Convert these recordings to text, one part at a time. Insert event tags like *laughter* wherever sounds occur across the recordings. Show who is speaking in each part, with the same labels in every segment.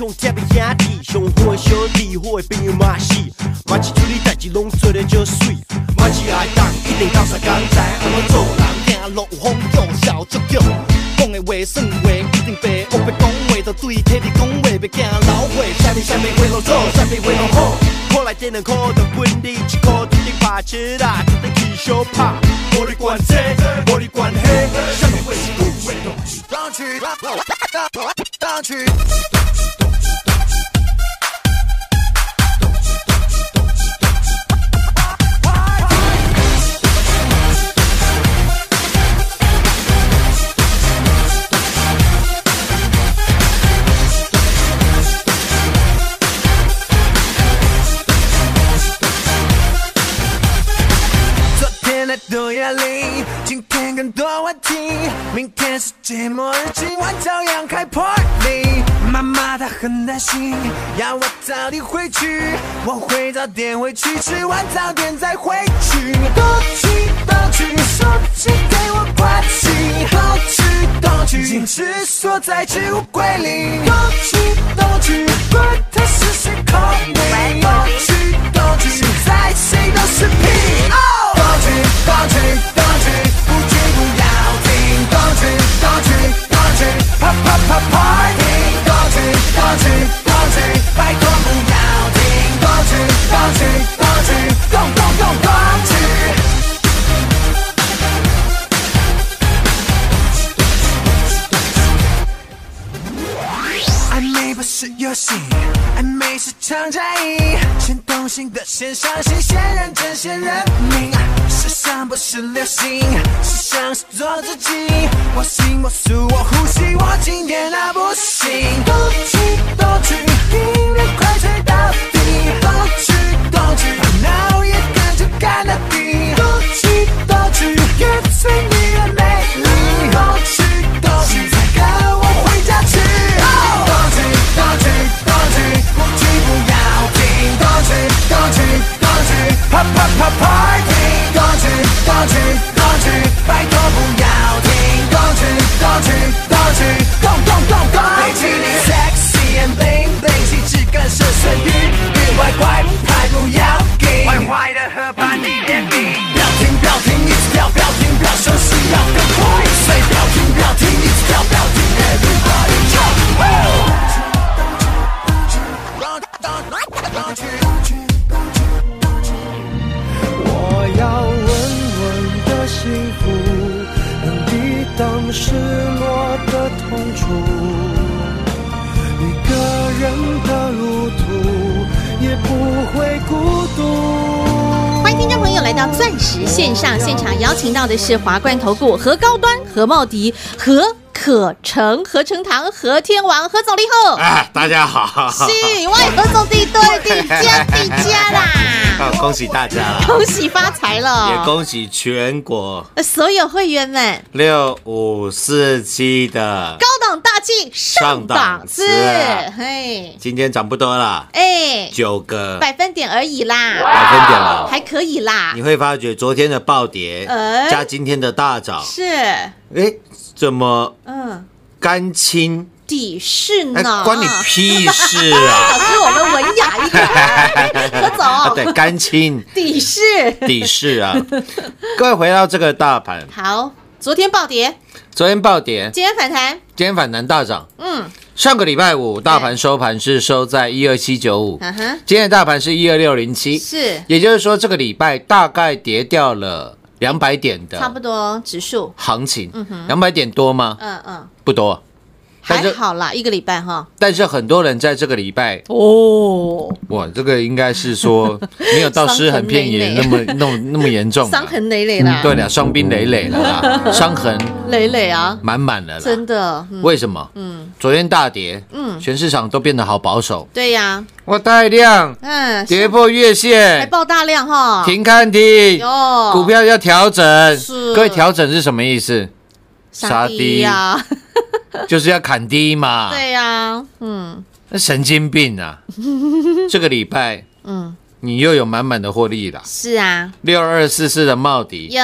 Speaker 1: 上贴的兄弟，上好的小弟，好的朋友嘛是，马市处理代志拢做得足水，马市爱当一定到啥工知，安怎做人行路有风度，笑足脚，讲的话算话一定白，我要讲话就对体你讲话，别惊老话，啥物啥物话拢做，啥物话拢好，好？来点两块就分你一块，注定拍车啦，注定去小拍，无你管这，无你管迄，啥物话是有话动去，动去，动去。世界末日，今晚照样开 party。妈妈她很担心，要我早点回去，我会早点回去，吃完早点再回去。动去动去，手机给我关机，动去动去，坚持锁在置物柜里。动去动去，管他是谁 call me，动去动去，现在谁都是屁。动去动去动去，动去过去，拜托不要停，过去过去过去，动动动动去。暧昧不是游戏，暧昧是场战役。先动心的先伤心，先认真先认命。时尚不是流行，时尚是做自己。我行我素我呼吸，我今天那不行。动去
Speaker 2: 失落的痛楚。一个人的路途也不会孤独。
Speaker 3: 欢迎听众朋友来到钻石线上现场，邀请到的是华冠投顾何高端、何茂迪、何可成、何成堂、何天王、何总立后。
Speaker 4: 哎，大家好，
Speaker 3: 是，喂，何总地对地家地家啦，
Speaker 4: 啊恭喜大家。了，*laughs*
Speaker 3: 恭喜发财了。也！
Speaker 4: 恭喜全国。
Speaker 3: 呃所有会员们，
Speaker 4: 六五四七的
Speaker 3: 高档大气上档次，嘿，
Speaker 4: 今天涨不多了，
Speaker 3: 哎，
Speaker 4: 九个。
Speaker 3: 百分点而已啦，
Speaker 4: 百分点了。
Speaker 3: 还可以啦。
Speaker 4: 你，会发觉昨天的暴跌
Speaker 3: 哎
Speaker 4: 加今天的大涨，
Speaker 3: 是，
Speaker 4: 哎，怎么
Speaker 3: 嗯，
Speaker 4: 干清？
Speaker 3: 底是
Speaker 4: 哎
Speaker 3: 呢，，
Speaker 4: 关你屁事啊！*laughs*
Speaker 3: 老师，我们文雅一点，*laughs* 何
Speaker 4: 啊，
Speaker 3: 总，
Speaker 4: 对，干清
Speaker 3: 底是。
Speaker 4: 底是啊！各位回到这个大盘，
Speaker 3: 好。昨天暴跌，
Speaker 4: 昨天暴跌，
Speaker 3: 今天反弹，
Speaker 4: 今天反弹大涨。
Speaker 3: 嗯，
Speaker 4: 上个礼拜五大盘收盘是收在一二七九五，
Speaker 3: 嗯哼，
Speaker 4: 今天的大盘是一二六零七，
Speaker 3: 是。
Speaker 4: 也就是说这个礼拜大概跌掉了两百点的
Speaker 3: 差不多指数，
Speaker 4: 行情，两百点多吗？
Speaker 3: 嗯嗯，
Speaker 4: 不多，
Speaker 3: 还好啦，一个礼拜哈。
Speaker 4: 但是很多人在这个礼拜，
Speaker 3: 哦，
Speaker 4: 哇，这个应该是说 *laughs* 没有到尸横遍野那么那么那么严重啊，
Speaker 3: 伤痕累累啦，
Speaker 4: 对了，伤兵累累了啦，伤痕
Speaker 3: 累累啊，
Speaker 4: 满满的啦。
Speaker 3: 真的，嗯，
Speaker 4: 为什么？嗯，昨天大跌，
Speaker 3: 嗯。
Speaker 4: 全市场都变得好保守。
Speaker 3: 对呀，
Speaker 4: 我带量
Speaker 3: 嗯，
Speaker 4: 跌破月线。
Speaker 3: 还
Speaker 4: 线，
Speaker 3: 爆大量哈，
Speaker 4: 停看停，
Speaker 3: 哟，
Speaker 4: 股票要调整。
Speaker 3: 是。
Speaker 4: 各位，调整是什么意思？
Speaker 3: 杀低呀，*laughs*
Speaker 4: 就是要砍低嘛。
Speaker 3: 对呀，嗯。
Speaker 4: 那神经病啊！*laughs* 这个礼拜
Speaker 3: 嗯，
Speaker 4: 你又有满满的获利了。
Speaker 3: 是啊，
Speaker 4: 六二四四的茂迪
Speaker 3: 有。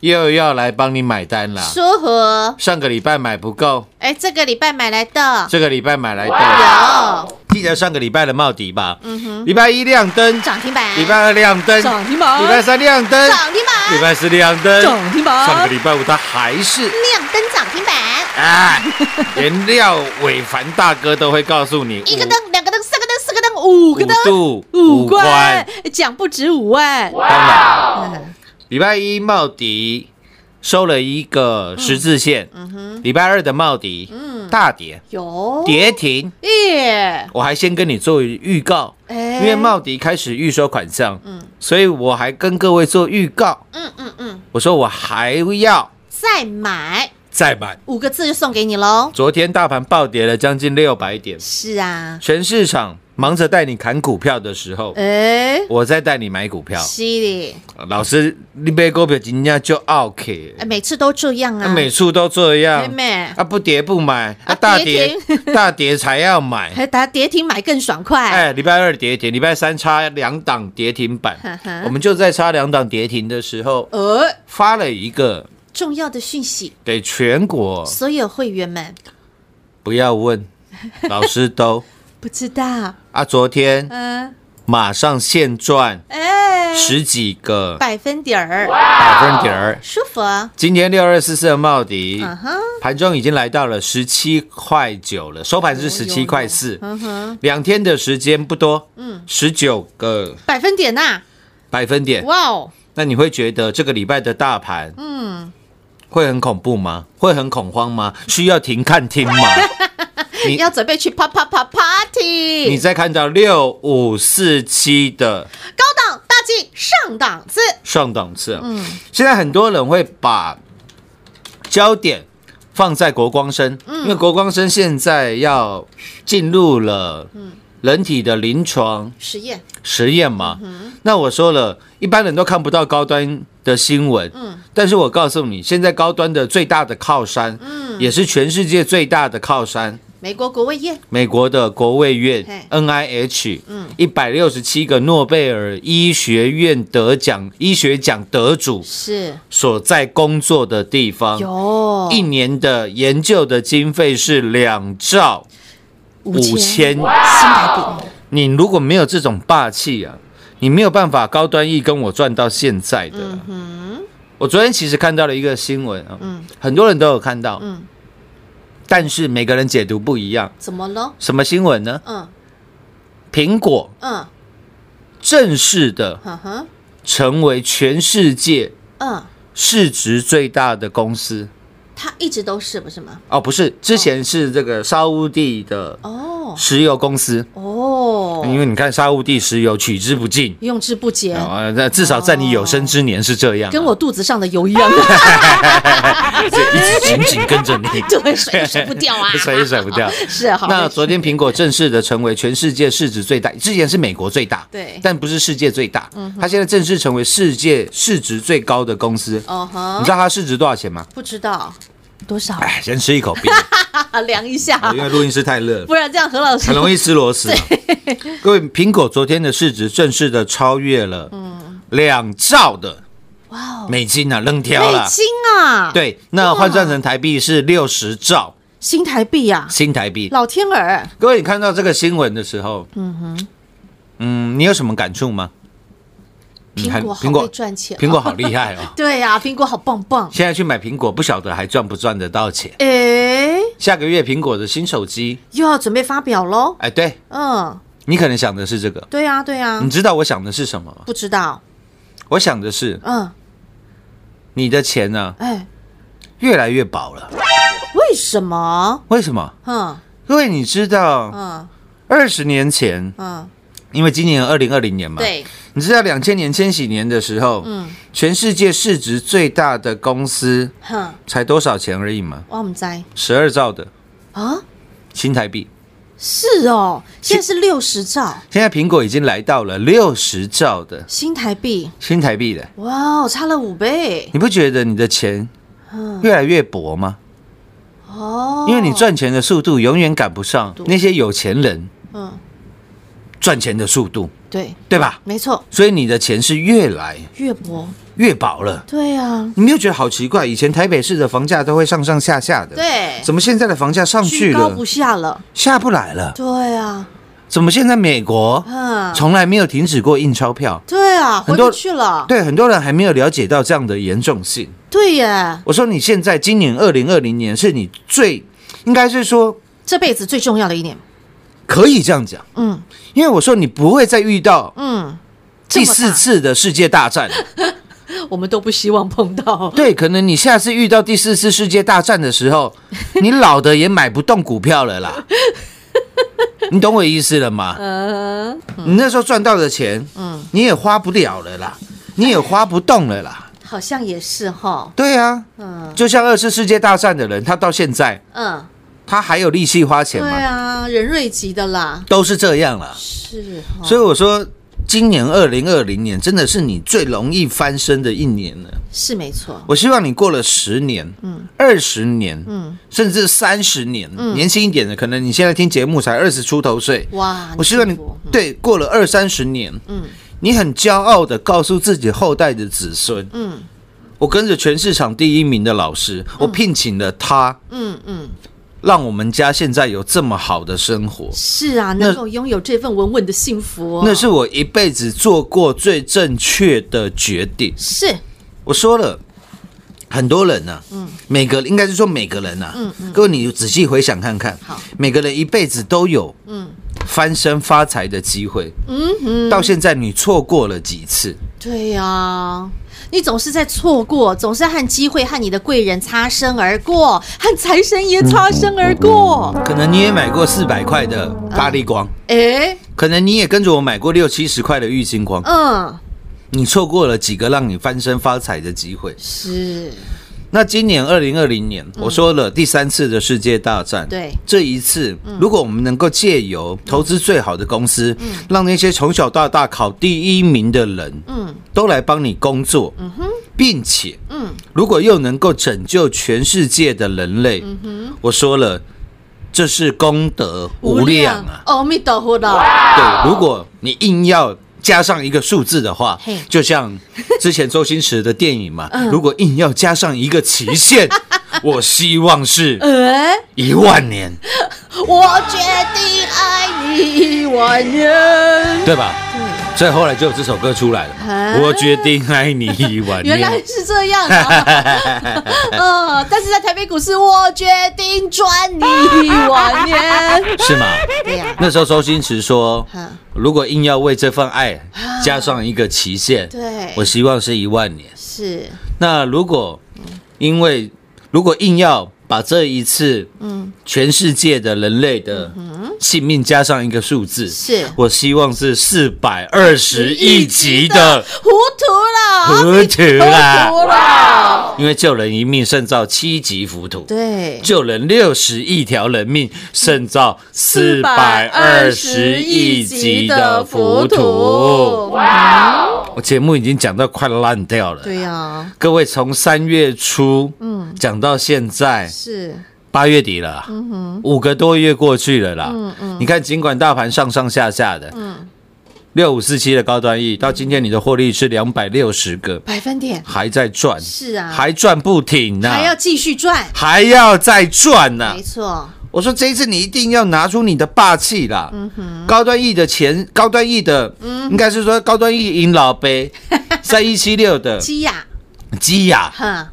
Speaker 4: 又要来帮你买单了。
Speaker 3: 舒服，
Speaker 4: 上个礼拜买不够，
Speaker 3: 哎，这个礼拜买来的。
Speaker 4: 这个礼拜买来的。
Speaker 3: 有。
Speaker 4: 记得上个礼拜的茂迪吧？嗯哼。礼拜一亮灯，
Speaker 3: 涨停板，
Speaker 4: 礼拜二亮灯，
Speaker 3: 涨停板。
Speaker 4: 礼拜三亮灯，
Speaker 3: 涨停板，
Speaker 4: 礼拜四亮灯，
Speaker 3: 涨停板。
Speaker 4: 上个礼拜五它还是。
Speaker 3: 亮灯涨停板，
Speaker 4: 哎，连廖伟凡大哥都会告诉你，
Speaker 3: 一个灯，两个灯，三个灯，四个灯，五个灯，
Speaker 4: 五度
Speaker 3: 五关，奖不止五万，
Speaker 4: 当然，
Speaker 3: 嗯
Speaker 4: 礼拜一茂迪收了一个十字线，礼拜二的茂迪大跌。
Speaker 3: 有。
Speaker 4: 跌停，
Speaker 3: 耶，
Speaker 4: 我还先跟你做预告，
Speaker 3: 哎。
Speaker 4: 因为茂迪开始预收款项，所以我还跟各位做预告，
Speaker 3: 嗯嗯嗯，
Speaker 4: 我说我还要
Speaker 3: 再买
Speaker 4: 再买。
Speaker 3: 五个字就送给你喽。
Speaker 4: 昨天大盘暴跌了将近六百点，
Speaker 3: 是啊，
Speaker 4: 全市场忙着带你砍股票的时候，
Speaker 3: 哎，
Speaker 4: 我在带你买股票。
Speaker 3: 是的，
Speaker 4: 老师，你买股票今天就 OK，
Speaker 3: 哎，每次都这样啊，
Speaker 4: 每次都这样。啊不跌不买，
Speaker 3: 啊
Speaker 4: 啊大
Speaker 3: 跌
Speaker 4: 跌 *laughs* 大跌才要买。*laughs*
Speaker 3: 还打跌停买更爽快，
Speaker 4: 哎，礼拜二跌停，礼拜三差两档跌停板。我们就在差两档跌停的时候
Speaker 3: 呃，
Speaker 4: 发了一个
Speaker 3: 重要的讯息，
Speaker 4: 给全国，
Speaker 3: 所有会员们。
Speaker 4: 不要问，*laughs* 老师都
Speaker 3: 不知道，
Speaker 4: 啊，昨天
Speaker 3: 嗯，
Speaker 4: 马上现赚
Speaker 3: 哎，
Speaker 4: 十几个
Speaker 3: 百分点儿，
Speaker 4: 百分点儿。
Speaker 3: 舒服啊，
Speaker 4: 今天六二四四的茂迪
Speaker 3: 嗯哼，
Speaker 4: 盘中已经来到了十七块九了，收盘是十七块四，
Speaker 3: 嗯哼，
Speaker 4: 两天的时间不多，嗯，十九个
Speaker 3: 百分点呐，
Speaker 4: 百分点。
Speaker 3: 哇哦，
Speaker 4: 那你会觉得这个礼拜的大盘，嗯，会很恐怖吗？会很恐慌吗？需要停看听吗？*laughs* 你
Speaker 3: 要准备去啪啪啪 party，
Speaker 4: 你再看到六五四七的
Speaker 3: 高档大气上档次，
Speaker 4: 上档次，嗯，现在很多人会把焦点放在国光生，因为国光生现在要进入了人体的临床
Speaker 3: 实验，
Speaker 4: 实验嘛。那我说了，一般人都看不到高端的新闻，嗯。但是我告诉你，现在高端的最大的靠山，嗯。也是全世界最大的靠山。
Speaker 3: 美国国卫院，
Speaker 4: 美国的国卫院 NIH，嗯。一百六十七个诺贝尔医学院得奖医学奖得主
Speaker 3: 是。
Speaker 4: 所在工作的地方，
Speaker 3: 有。
Speaker 4: 一年的研究的经费是两兆五千。
Speaker 3: 新台币，
Speaker 4: 你如果没有这种霸气啊，你没有办法高端 E 跟我赚到现在的嗯。我昨天其实看到了一个新闻啊，嗯很多人都有看到，
Speaker 3: 嗯
Speaker 4: 但是每个人解读不一样。
Speaker 3: 怎么了？
Speaker 4: 什么新闻呢？
Speaker 3: 嗯
Speaker 4: 苹果
Speaker 3: 嗯，
Speaker 4: 正式的成为全世界
Speaker 3: 嗯，
Speaker 4: 市值最大的公司
Speaker 3: 它一直都是不是吗？
Speaker 4: 哦，不是，之前是这个沙乌地的
Speaker 3: 哦。
Speaker 4: 石油公司，
Speaker 3: 哦，
Speaker 4: 因为你看沙乌地石油取之不尽。
Speaker 3: 用之不竭，
Speaker 4: 啊，那至少在你有生之年是这样啊，
Speaker 3: 跟我肚子上的油一样，*laughs*
Speaker 4: 就一直紧紧跟着你，*laughs*
Speaker 3: 对，甩也甩不掉啊，*laughs*
Speaker 4: 甩也甩不掉。
Speaker 3: 是好，
Speaker 4: 那昨天苹果正式的成为全世界市值最大，之前是美国最大，
Speaker 3: 对。嗯
Speaker 4: 但不是世界最大。嗯它现在正式成为世界市值最高的公司。
Speaker 3: 哦哈
Speaker 4: 你知，道它市值多少钱吗？
Speaker 3: 不知道多少，
Speaker 4: 哎，先吃一口冰，*laughs*
Speaker 3: 凉一下，
Speaker 4: 因为录音室太热，
Speaker 3: 不然这样何老师
Speaker 4: 很容易吃螺丝。啊。各位，苹果昨天的市值正式的超越了嗯。两兆的
Speaker 3: 哇哦，
Speaker 4: 美金啊，扔掉了。
Speaker 3: 美金啊，，
Speaker 4: 对，那换算成台币是六十兆。
Speaker 3: 新台币啊，
Speaker 4: 新台币。
Speaker 3: 老天儿，
Speaker 4: 各位，你看到这个新闻的时候，嗯哼，嗯，你有什么感触吗？
Speaker 3: 苹果好会赚钱，
Speaker 4: 苹果好厉害哦！*laughs*
Speaker 3: 对呀，苹果好棒棒，
Speaker 4: 现在去买苹果，不晓得还赚不赚得到钱。
Speaker 3: 哎，
Speaker 4: 下个月苹果的新手机，
Speaker 3: 又要准备发表喽，
Speaker 4: 哎，对。
Speaker 3: 嗯，
Speaker 4: 你可能想的是这个，
Speaker 3: 对呀对呀
Speaker 4: 你，知道我想的是什么吗？
Speaker 3: 不知道，
Speaker 4: 我想的是
Speaker 3: 嗯，
Speaker 4: 你的钱呢、
Speaker 3: 哎，
Speaker 4: 越来越薄了。
Speaker 3: 为为什么？
Speaker 4: 为什么？
Speaker 3: 嗯。
Speaker 4: 因为你知道，
Speaker 3: 嗯。
Speaker 4: 二十年前，
Speaker 3: 嗯，
Speaker 4: 因为今年二零二零年嘛，，
Speaker 3: 对，
Speaker 4: 你知道两千年千禧年的时候，
Speaker 3: 嗯。
Speaker 4: 全世界市值最大的公司
Speaker 3: 哼，
Speaker 4: 才多少钱而已嘛？
Speaker 3: 我们在
Speaker 4: 十二兆的。
Speaker 3: 啊，
Speaker 4: 新台币。
Speaker 3: 是哦，现在是六十兆。
Speaker 4: 现在苹果已经来到了六十兆的。
Speaker 3: 新台币，
Speaker 4: 新台币的，
Speaker 3: 哇哦，差了五倍。
Speaker 4: 你不觉得你的钱越来越薄吗？
Speaker 3: 哦，
Speaker 4: 因为你赚钱的速度永远赶不上那些有钱人。
Speaker 3: 嗯，
Speaker 4: 赚钱的速度，
Speaker 3: 对，
Speaker 4: 对吧？
Speaker 3: 没错，
Speaker 4: 所以你的钱是越来
Speaker 3: 越薄，
Speaker 4: 越薄了。
Speaker 3: 对啊，
Speaker 4: 你没有觉得好奇怪？以前台北市的房价都会上上下下的，，
Speaker 3: 对，
Speaker 4: 怎么现在的房价上去了
Speaker 3: 不下了，
Speaker 4: 下不来了？
Speaker 3: 对啊，
Speaker 4: 怎么现在美国
Speaker 3: 嗯，
Speaker 4: 从来没有停止过印钞票？
Speaker 3: 对啊，回
Speaker 4: 很多
Speaker 3: 不去了，
Speaker 4: 对，很多人还没有了解到这样的严重性。
Speaker 3: 对耶，
Speaker 4: 我说你现在今年二零二零年是你最应该是说
Speaker 3: 这辈子最重要的一年，
Speaker 4: 可以这样讲，
Speaker 3: 嗯。
Speaker 4: 因为我说你不会再遇到
Speaker 3: 嗯，
Speaker 4: 第四次的世界大战。*laughs*
Speaker 3: 我们都不希望碰到，
Speaker 4: 对，可能你下次遇到第四次世界大战的时候，*laughs* 你老的也买不动股票了啦。*laughs* 你懂我意思了吗？
Speaker 3: 嗯。
Speaker 4: 你那时候赚到的钱，
Speaker 3: 嗯，
Speaker 4: 你也花不了了啦，你也花不动了啦。
Speaker 3: 好像也是哈，
Speaker 4: 对啊，
Speaker 3: 嗯。
Speaker 4: 就像二次世界大战的人，他到现在
Speaker 3: 嗯，
Speaker 4: 他还有力气花钱吗？对？
Speaker 3: 啊，人瑞级的啦，
Speaker 4: 都是这样了。
Speaker 3: 是哈，
Speaker 4: 所以我说，今年二零二零年真的是你最容易翻身的一年了。
Speaker 3: 是没错，
Speaker 4: 我希望你过了十年、嗯、二十年，
Speaker 3: 嗯。
Speaker 4: 甚至三十年，年轻一点的，可能你现在听节目才二十出头岁，
Speaker 3: 哇，
Speaker 4: 我希望你
Speaker 3: 嗯。
Speaker 4: 对过了二三十年，
Speaker 3: 嗯。
Speaker 4: 你很骄傲的告诉自己后代的子孙，
Speaker 3: 嗯。
Speaker 4: 我跟着全市场第一名的老师，我聘请了他，
Speaker 3: 嗯嗯，
Speaker 4: 让我们家现在有这么好的生活。
Speaker 3: 是啊，能够拥有这份稳稳的幸福哦，
Speaker 4: 那是我一辈子做过最正确的决定。
Speaker 3: 是。
Speaker 4: 我说了，很多人呢、嗯，每个应该是说每个人呐、嗯嗯，各位你仔细回想看看，
Speaker 3: 好，
Speaker 4: 每个人一辈子都有
Speaker 3: 嗯。
Speaker 4: 翻身发财的机会，
Speaker 3: 嗯哼，
Speaker 4: 到现在你错过了几次？
Speaker 3: 对呀、你总是在错过，总是和机会和你的贵人擦身而过，和财神爷擦身而过。
Speaker 4: 可能你也买过四百块的大力光，
Speaker 3: 哎，
Speaker 4: 可能你也跟着我买过六七十块的玉金光，
Speaker 3: 嗯，
Speaker 4: 你错过了几个让你翻身发财的机会。
Speaker 3: 是，
Speaker 4: 那今年二零二零年，我说了第三次的世界大战，
Speaker 3: 对。
Speaker 4: 这一次，如果我们能够借由投资最好的公司，让那些从小到大考第一名的人，
Speaker 3: 嗯。
Speaker 4: 都来帮你工作，嗯哼。并且，
Speaker 3: 嗯，
Speaker 4: 如果又能够拯救全世界的人类，嗯哼。我说了，这是功德无量啊！
Speaker 3: 阿弥陀佛的，
Speaker 4: 对，如果你硬要加上一个数字的话，就像之前周星驰的电影嘛，
Speaker 3: 嗯。
Speaker 4: 如果硬要加上一个期限，*laughs* 我希望是
Speaker 3: 哎，
Speaker 4: 一万年，*laughs*
Speaker 3: 我决定爱你一万年。
Speaker 4: 对吧？
Speaker 3: 对，
Speaker 4: 所以后来就有这首歌出来了
Speaker 3: 啊。
Speaker 4: 我决定爱你一万 *laughs*
Speaker 3: 原来
Speaker 4: 年。
Speaker 3: 是这样啊！*laughs* 嗯，但是在台北股市，我决定赚你一万年。*laughs*
Speaker 4: 是吗？
Speaker 3: 对呀，
Speaker 4: 那时候周星驰说
Speaker 3: 嗯，
Speaker 4: 如果硬要为这份爱加上一个期限，
Speaker 3: 对
Speaker 4: 我希望是一万年。
Speaker 3: 是，
Speaker 4: 那如果因为如果硬要把这一次，
Speaker 3: 嗯，
Speaker 4: 全世界的人类的性命加上一个数字，
Speaker 3: 是。
Speaker 4: 我希望是四百二十亿级的，
Speaker 3: 糊涂了，
Speaker 4: 糊涂啦
Speaker 3: 糊涂了。
Speaker 4: 因为救人一命胜造七级浮屠，
Speaker 3: 对，
Speaker 4: 救人六十亿条人命胜造四百二十亿级的浮屠。我节目已经讲到快烂掉了，
Speaker 3: 对呀，
Speaker 4: 各位从三月初
Speaker 3: 嗯，
Speaker 4: 讲到现在
Speaker 3: 是，
Speaker 4: 八月底了，五个多月过去了啦。
Speaker 3: 嗯嗯。
Speaker 4: 你看，尽管大盘上上下下的，
Speaker 3: 嗯，
Speaker 4: 六五四七的高端 E 到今天你的获利是两百六十个，
Speaker 3: 百分点。
Speaker 4: 还在赚，
Speaker 3: 是啊，
Speaker 4: 还赚不停呢、
Speaker 3: 还要继续赚，
Speaker 4: 还要再赚呢、
Speaker 3: 没错，
Speaker 4: 我说这一次你一定要拿出你的霸气啦！高端 E 的钱，高端 E 的，应该是说高端 E 赢老杯三一七六的 *laughs*
Speaker 3: 基亚，
Speaker 4: 基亚，
Speaker 3: 哈，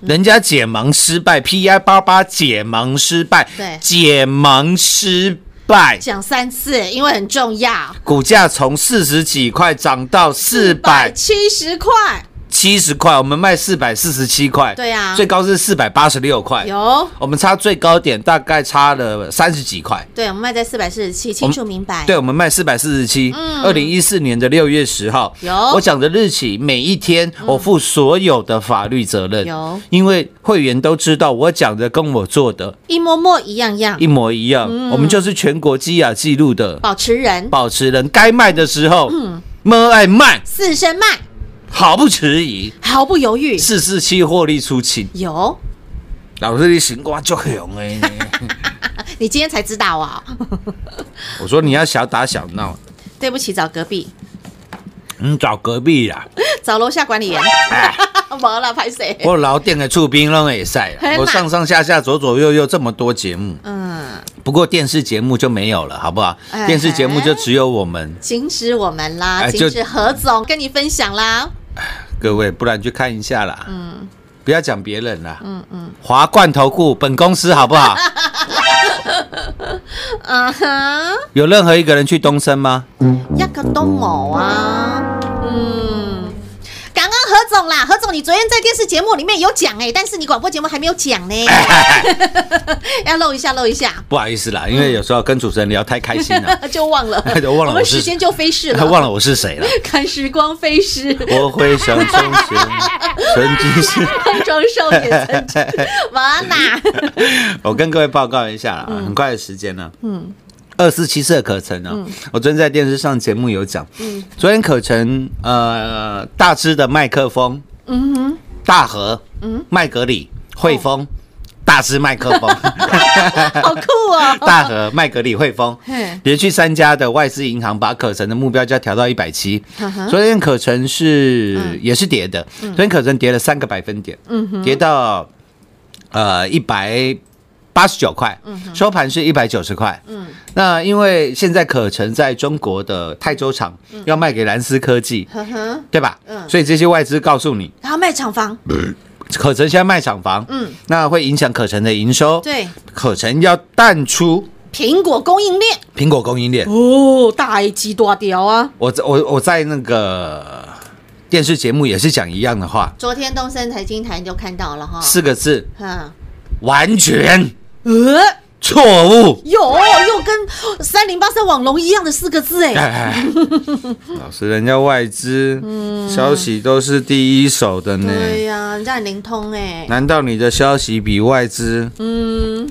Speaker 4: 人家解盲失败，PI 八八解盲失败，
Speaker 3: 对。
Speaker 4: 解盲失败，
Speaker 3: 讲三次，因为很重要，
Speaker 4: 股价从四十几块涨到四百
Speaker 3: 七十块，
Speaker 4: 七十块，我们卖四百四十七块，
Speaker 3: 对啊。
Speaker 4: 最高是四百八十六块，
Speaker 3: 有，
Speaker 4: 我们差最高点大概差了三十几块。
Speaker 3: 对，我们卖在四百四十七，清楚明白。
Speaker 4: 对，我们卖四百四十七，嗯。二零一四年的六月十号，
Speaker 3: 有。
Speaker 4: 我讲的日期，每一天我负所有的法律责任，
Speaker 3: 有。
Speaker 4: 因为会员都知道我讲的跟我做的
Speaker 3: 一模模一样样。
Speaker 4: 一，模一样，我们就是全国基亚记录的。
Speaker 3: 保持人。
Speaker 4: 保持人，该卖的时候，
Speaker 3: 嗯。
Speaker 4: 么爱卖，
Speaker 3: 四声卖，
Speaker 4: 毫不迟疑，
Speaker 3: 毫不犹豫。
Speaker 4: 四四七获利出清，
Speaker 3: 有，
Speaker 4: 老师你行瓜就雄哎，*laughs*
Speaker 3: 你今天才知道啊？*laughs*
Speaker 4: 我说你要小打小闹，
Speaker 3: 对不起，找隔壁，
Speaker 4: 你找隔壁啦。*laughs*
Speaker 3: 找楼下管理员。没了，拍谁？
Speaker 4: 我老店的厝边拢也晒
Speaker 3: 嘿嘛
Speaker 4: 我上上下下左左右右这么多节目，
Speaker 3: 嗯，
Speaker 4: 不过电视节目就没有了，好不好？
Speaker 3: 哎
Speaker 4: 电视节目就只有我们
Speaker 3: 禁止我们啦，
Speaker 4: 哎就
Speaker 3: 禁止何总跟你分享啦。*laughs*
Speaker 4: 各位，不然去看一下啦。嗯，不要讲别人啦。嗯嗯，华冠投顾本公司好不好？*laughs*
Speaker 3: 啊哈，
Speaker 4: 有任何一个人去东升吗？
Speaker 3: 一个都冇啊。你昨天在电视节目里面有讲哎、但是你广播节目还没有讲呢，*laughs* 要露一下，露一下，
Speaker 4: 不好意思啦，因为有时候跟主持人聊太开心了，*laughs*
Speaker 3: 就忘了，*laughs*
Speaker 4: 就忘了我是
Speaker 3: 们时间就飞逝
Speaker 4: 他
Speaker 3: 了，
Speaker 4: 忘了我是谁了。
Speaker 3: 看时光飞逝。
Speaker 4: 我会想从前，曾经是。
Speaker 3: 空中少年曾经，完啦，
Speaker 4: 我跟各位报告一下啦，很快的时间呢。嗯，二四七四的可成呢，我昨天在电视上节目有讲。嗯，昨天可成呃大支的麦克风，嗯哼，大和，嗯，麦格里，汇丰。大师麦克风，*laughs*
Speaker 3: 好酷哦！*laughs*
Speaker 4: 大和、麦格里、汇丰
Speaker 3: 嘿，
Speaker 4: 连续三家的外资银行把可成的目标价调到一百七。昨天可成是也是跌的，昨天可成跌了三个百分点，跌到呃一百八十九块，收盘是一百九十块。那因为现在可成在中国的泰州厂要卖给蓝思科技，
Speaker 3: 呵呵，
Speaker 4: 对吧？
Speaker 3: 嗯。
Speaker 4: 所以这些外资告诉你，
Speaker 3: 然后卖厂房，
Speaker 4: 可成现在卖厂房，
Speaker 3: 嗯，
Speaker 4: 那会影响可成的营收。
Speaker 3: 对，
Speaker 4: 可成要淡出
Speaker 3: 苹果供应链，
Speaker 4: 苹果供应链。
Speaker 3: 哦，大鸡大屌啊！
Speaker 4: 我在我我在那个电视节目也是讲一样的话，
Speaker 3: 昨天东森财经台你就看到了哈，
Speaker 4: 四个字，
Speaker 3: 嗯，
Speaker 4: 完全。
Speaker 3: 呃，
Speaker 4: 错误。
Speaker 3: 有又跟三零八三网龙一样的四个字哎，
Speaker 4: 哎，*laughs* 老师，人家外资消息都是第一手的呢，
Speaker 3: 对呀，人家很灵通哎，
Speaker 4: 难道你的消息比外资
Speaker 3: 嗯，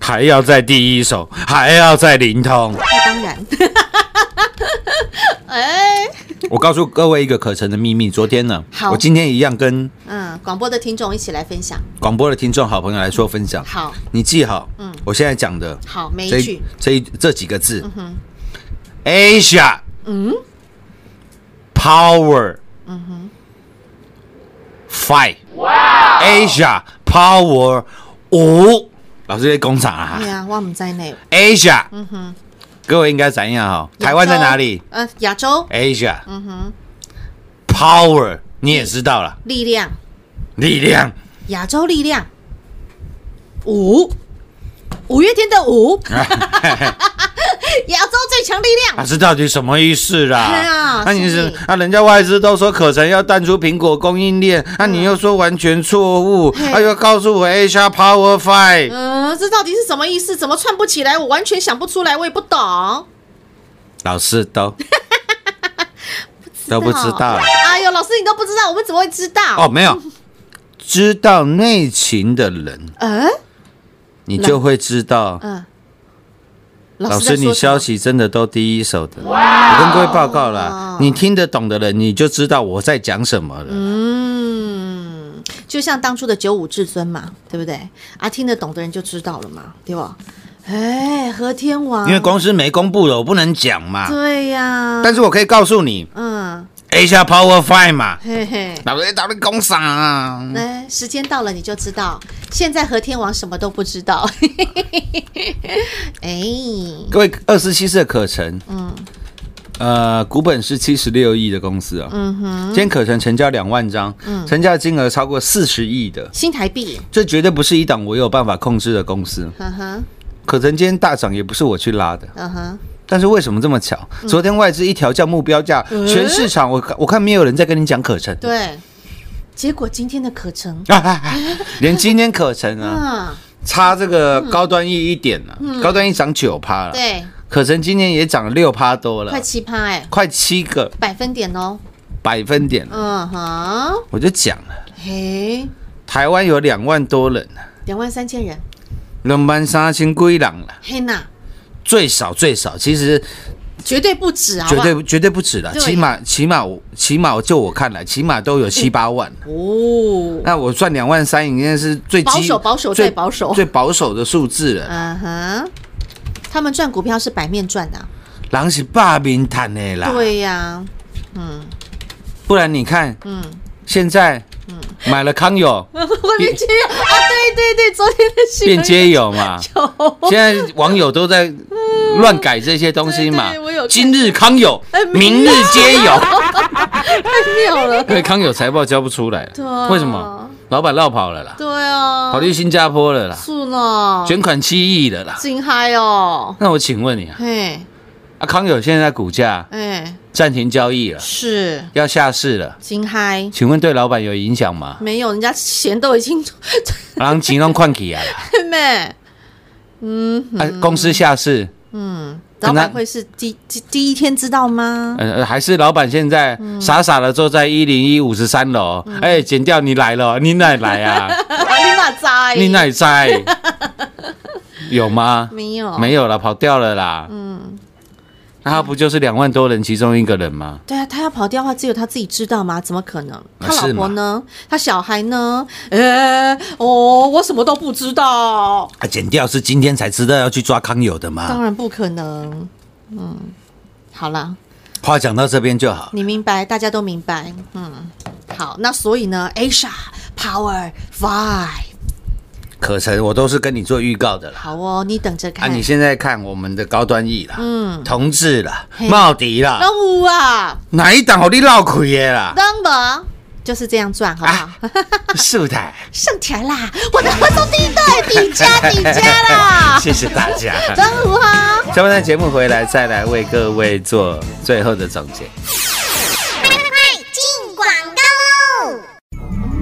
Speaker 4: 还要在第一手，还要在灵通？
Speaker 3: 那当然，哎，*laughs*
Speaker 4: 我告诉各位一个可成的秘密，昨天呢
Speaker 3: 好，
Speaker 4: 我今天一样跟
Speaker 3: 嗯，广播的听众一起来分享，
Speaker 4: 广播的听众好朋友来说分享。
Speaker 3: 好，
Speaker 4: 你记好，嗯。我现在讲的
Speaker 3: 好，每一句，
Speaker 4: 这一这几个字。嗯哼，Asia，
Speaker 3: 嗯
Speaker 4: ？Power，嗯哼，Five，Asia Power 五，老师在工厂啊。
Speaker 3: 对啊，我们在内
Speaker 4: ，，Asia，嗯哼，各位应该怎样哈？台湾在哪里？
Speaker 3: 呃，亚洲
Speaker 4: ？Asia，嗯哼，Power 你也知道了，
Speaker 3: 力量，
Speaker 4: 力量，
Speaker 3: 亚洲力量，五，五月天的五，*laughs* *laughs* 亚洲最强力
Speaker 4: 啊，
Speaker 3: 量，
Speaker 4: 这到底什么意思啦？那你是
Speaker 3: 那
Speaker 4: 啊，人家外资都说可成要淡出苹果供应链，那、你又说完全错误，
Speaker 3: 嘿
Speaker 4: 啊，又告诉我 Asia Power Five，、
Speaker 3: 嗯，这到底是什么意思？怎么串不起来？我完全想不出来，我也不懂。
Speaker 4: 老师都 *laughs* 都不知道
Speaker 3: 哎呦，老师你都不知道，我们怎么会知道？
Speaker 4: 哦，没有知道内情的人，
Speaker 3: 嗯
Speaker 4: 你就会知道。
Speaker 3: 嗯，
Speaker 4: 老师，你消息真的都第一手的，我跟各位报告了，你听得懂的人，你就知道我在讲什么了。
Speaker 3: 嗯，就像当初的九五至尊嘛，对不对？啊，听得懂的人就知道了嘛，对吧？哎，和天王，
Speaker 4: 因为公司没公布的，我不能讲嘛。
Speaker 3: 对呀，
Speaker 4: 但是我可以告诉你
Speaker 3: 嗯，
Speaker 4: ，Asia Power Five 嘛，
Speaker 3: 嘿嘿。
Speaker 4: 老师到底讲啥？啊？
Speaker 3: 来，时间到了你就知道。现在和天王什么都不知道。*laughs* 哎，
Speaker 4: 各位，二十七四的可成，嗯，呃，股本是七十六亿的公司啊，嗯哼，今天可成成交两万张，嗯，成交金额超过四十亿。的，
Speaker 3: 新台币，
Speaker 4: 这绝对不是一档我有办法控制的公司。
Speaker 3: 嗯哼，
Speaker 4: 可成今天大涨也不是我去拉的，
Speaker 3: 嗯哼，
Speaker 4: 但是为什么这么巧？昨天外资一调降目标价，全市场我看我看没有人在跟你讲可成，
Speaker 3: 对，结果今天的可成，*laughs*
Speaker 4: 连今天可成啊，
Speaker 3: 嗯，
Speaker 4: 差这个高端 E 一点了，高端 E 涨九趴了，
Speaker 3: 对，
Speaker 4: 可成今年也涨了六趴多了。
Speaker 3: 快，七趴哎，
Speaker 4: 快七个。
Speaker 3: 百分点哦，
Speaker 4: 百分点。
Speaker 3: 嗯哼，
Speaker 4: 我就讲了，
Speaker 3: 嘿，
Speaker 4: 台湾有两万多人啊，
Speaker 3: 两万三千人，
Speaker 4: 两万三千归人了，
Speaker 3: 嘿呐，
Speaker 4: 最少最少，其实
Speaker 3: 绝对不止，好不好？
Speaker 4: 绝对绝对不止了，起码起码我起码就我看来，起码都有七八万。
Speaker 3: 哦，
Speaker 4: 那我算两万三，应该是最基
Speaker 3: 保守保守
Speaker 4: 最
Speaker 3: 保守。
Speaker 4: 最保守的数字了。
Speaker 3: 嗯哼，他们赚股票是白面赚的。啊，
Speaker 4: 狼是霸面谈的啦，
Speaker 3: 对呀，嗯。
Speaker 4: 不然你看
Speaker 3: 嗯，
Speaker 4: 现在买了康友。*laughs*
Speaker 3: 外面接有。啊，对对对，昨天的新闻。
Speaker 4: 变街友嘛，
Speaker 3: 有。
Speaker 4: 现在网友都在乱改这些东西嘛。今日康友
Speaker 3: 哎，
Speaker 4: 明日皆友。
Speaker 3: 太妙了，*laughs*
Speaker 4: 因为康友财报交不出来为什么？老板绕跑了啦，
Speaker 3: 对啊，
Speaker 4: 跑去新加坡了啦，
Speaker 3: 是呢，
Speaker 4: 卷款七亿的啦。
Speaker 3: 真嗨哦，
Speaker 4: 那我请问你啊，
Speaker 3: 嘿，
Speaker 4: 啊康友现在股价
Speaker 3: 哎，
Speaker 4: 暂停交易了，
Speaker 3: 是
Speaker 4: 要下市了，
Speaker 3: 真嗨，
Speaker 4: 请问对老板有影响吗？
Speaker 3: 没有，人家钱都已经 *laughs*
Speaker 4: 人钱弄换起来了，*laughs*
Speaker 3: 妹，嗯
Speaker 4: 啊，公司下市，
Speaker 3: 嗯，老板会是第第第一天知道吗？
Speaker 4: 呃，呃还是老板现在
Speaker 3: 嗯
Speaker 4: 傻傻的坐在一零一五十三楼，哎，剪掉你来了，*laughs* 你哪来啊？
Speaker 3: 你哪在？
Speaker 4: 你哪在？有吗？
Speaker 3: 没有？
Speaker 4: 没有了，跑掉了啦。嗯，那他不就是两万多人其中一个人吗？
Speaker 3: 对啊，他要跑掉的话，只有他自己知道吗？怎么可能？他老婆呢？他小孩呢？呃，哦，我什么都不知道，
Speaker 4: 啊，剪掉是今天才知道要去抓康友的吗
Speaker 3: 当
Speaker 4: 吗？
Speaker 3: 然不可能。嗯，好了，
Speaker 4: 话讲到这边就好。
Speaker 3: 你明白，大家都明白。嗯，好，那所以呢，Asia Power Five，
Speaker 4: 可成我都是跟你做预告的啦。
Speaker 3: 好哦，你等着看啊，
Speaker 4: 你现在看我们的高端 E 啦，
Speaker 3: 嗯，
Speaker 4: 同志啦，茂迪啦，
Speaker 3: 任务啊，
Speaker 4: 哪一档好你绕开的啦？
Speaker 3: 当吧，就是这样赚，好不好？
Speaker 4: 素台，
Speaker 3: 上台 *laughs* 啦！我的合作第一代，底加底加啦！*laughs*
Speaker 4: 谢谢大家。
Speaker 3: 张如哈，
Speaker 4: 下半段节目回来，再来为各位做最后的总结。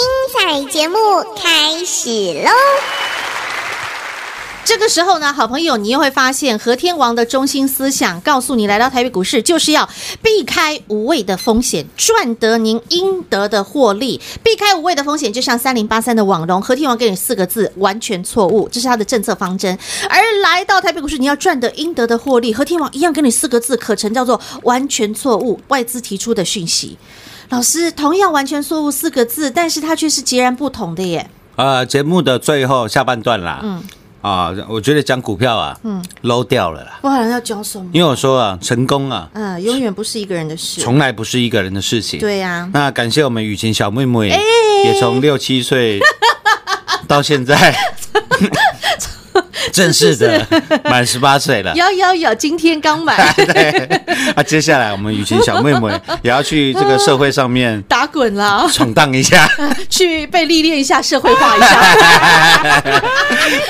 Speaker 5: 精彩节目开始喽！
Speaker 3: 这个时候呢，好朋友，你又会发现和天王的中心思想告诉你，来到台北股市就是要避开无谓的风险，赚得您应得的获利。避开无谓的风险，就像三零八三的网龙，和天王给你四个字，完全错误，这是他的政策方针。而来到台北股市，你要赚得应得的获利，和天王一样给你四个字，可成叫做完全错误。外资提出的讯息。老师，同样完全错误四个字，但是它却是截然不同的耶。
Speaker 4: 呃，节目的最后下半段啦，嗯，啊，我觉得讲股票啊，嗯，low 掉了啦，
Speaker 3: 我好像要教什么？
Speaker 4: 因为我说啊，成功啊，
Speaker 3: 嗯，永远不是一个人的事。
Speaker 4: 从来不是一个人的事情。
Speaker 3: 对呀、
Speaker 4: 那感谢我们雨晴小妹妹，
Speaker 3: 哎
Speaker 4: 也从六七岁到现在，*laughs* *laughs* 正式的满十八岁了。
Speaker 3: 有有有，今天刚满，*laughs*
Speaker 4: 对，啊，接下来我们雨晴小妹妹 *laughs* 也要去这个社会上面
Speaker 3: 打滚了，
Speaker 4: 闯荡一下。
Speaker 3: 去被历练一下，社会化一下。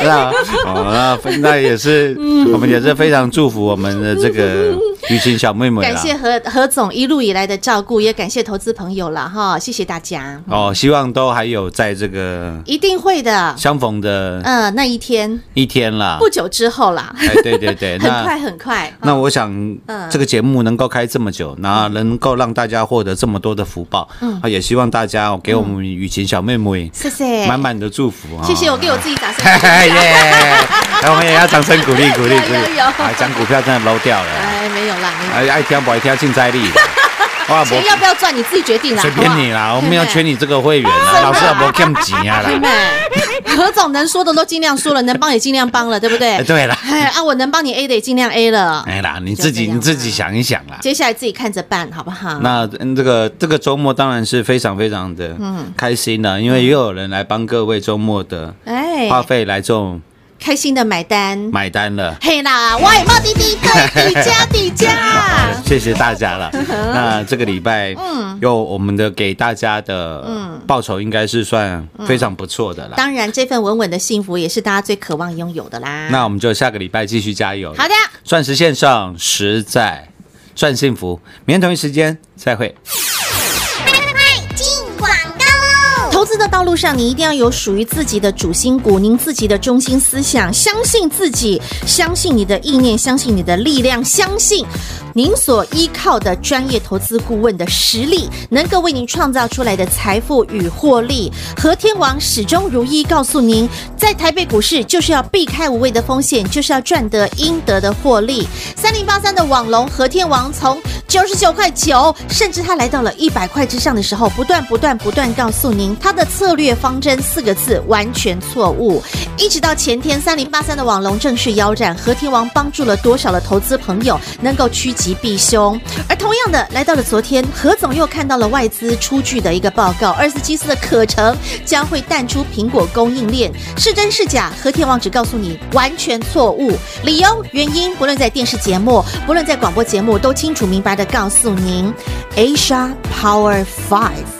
Speaker 4: 那哦，那那也是，我们也是非常祝福我们的这个雨晴小妹妹。
Speaker 3: 感谢何何总一路以来的照顾，也感谢投资朋友了哈，谢谢大家，
Speaker 4: 哦，希望都还有在这个
Speaker 3: 一定会的。
Speaker 4: 相逢的
Speaker 3: 嗯，那一天，
Speaker 4: 一天天了。
Speaker 3: 不久之后啦，
Speaker 4: 哎，对对对，*laughs*
Speaker 3: 很快很快。
Speaker 4: 那
Speaker 3: 哦
Speaker 4: 我想
Speaker 3: 嗯，
Speaker 4: 这个节目能够开这么久，然后能够让大家获得这么多的福报，
Speaker 3: 嗯
Speaker 4: 啊，也希望大家哦给我们雨晴小妹妹
Speaker 3: 谢谢，
Speaker 4: 满满的祝福啊！
Speaker 3: 谢谢我给我自己掌声。*laughs*
Speaker 4: 来，我们也要掌声鼓励鼓励鼓励 *laughs* 讲股票真的 low 掉了，
Speaker 3: 哎，没有啦。
Speaker 4: 哎，爱听不爱听竞灾力。哇，
Speaker 3: 钱要不要赚你自己决定啦，
Speaker 4: 随便你啦，我们要缺
Speaker 3: 你。
Speaker 4: 你这个会员啦，老师也不欠钱啊啦。
Speaker 3: 何总能说的都尽量说了，能帮也尽量帮了，对不对？
Speaker 4: 哎，对啦，
Speaker 3: 哎，啊，我能帮你 A 的也尽量 A 了。
Speaker 4: 哎啦，你自己你自己想一想啦。
Speaker 3: 接下来自己看着办，好不好？
Speaker 4: 那嗯这个这个周末当然是非常非常的嗯开心的，因为又有人来帮各位周末的
Speaker 3: 哎，
Speaker 4: 花费来做
Speaker 3: 开心的买单。
Speaker 4: 买单了。
Speaker 3: 嘿啦，我也冒滴滴对底价底价。*laughs*
Speaker 4: 谢谢大家了。*laughs* 那这个礼拜，嗯，有我们的给大家的报酬，应该是算非常不错的啦。
Speaker 3: 当然，这份稳稳的幸福也是大家最渴望拥有的啦。
Speaker 4: 那我们就下个礼拜继续加油。
Speaker 3: 好的，
Speaker 4: 钻石线上实在赚幸福，明天同一时间再会。
Speaker 3: 投资的道路上，你一定要有属于自己的主心骨，您自己的中心思想，相信自己，相信你的意念，相信你的力量，相信您所依靠的专业投资顾问的实力，能够为您创造出来的财富与获利。和天王始终如一告诉您，在台北股市就是要避开无谓的风险，就是要赚得应得的获利。三零八三的网龙和天王从九十九块九，甚至它来到了一百块之上的时候，不断不断不断告诉您，它的策策略方针四个字完全错误。一直到前天三零八三的网龙正式腰斩，和天王帮助了多少的投资朋友能够趋吉避凶？而同样的，来到了昨天，何总又看到了外资出具的一个报告，二四七四的可成将会淡出苹果供应链，是真是假？和天王只告诉你完全错误，理由原因不论在电视节目，不论在广播节目，都清楚明白的告诉您，Asia Power Five。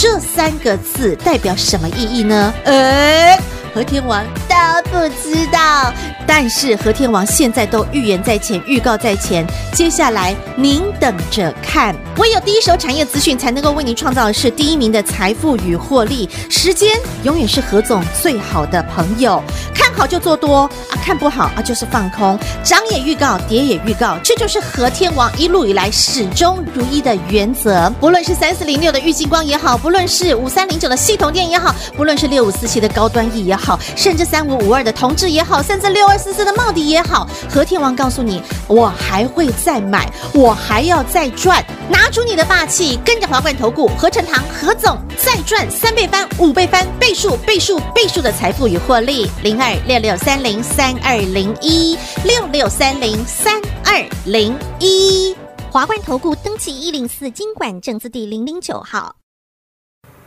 Speaker 3: 这三个字代表什么意义呢？哎，和天王都不知道，但是和天王现在都预言在前，预告在前。接下来您等着看，唯有第一手产业资讯才能够为您创造的是第一名的财富与获利。时间永远是何总最好的朋友，看好就做多啊，看不好啊就是放空。涨也预告，跌也预告，这就是和天王一路以来始终如一的原则。不论是三四零六的玉金光也好，不论是五三零九的系统店也好，不论是六五四七的高端 E 也好，甚至三五五二的同志也好，甚至六二四四的茂迪也好，和天王告诉你，我还会再买，我还要再赚，拿出你的霸气，跟着华冠投顾何成堂何总再赚三倍翻、五倍翻、倍数、倍数、倍数的财富与获利。零二六六三零三二零一六六三零三二零一。
Speaker 6: 华冠投顾登记一零四经管证字第零零九号。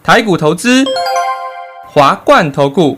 Speaker 7: 台股投资，华冠投顾。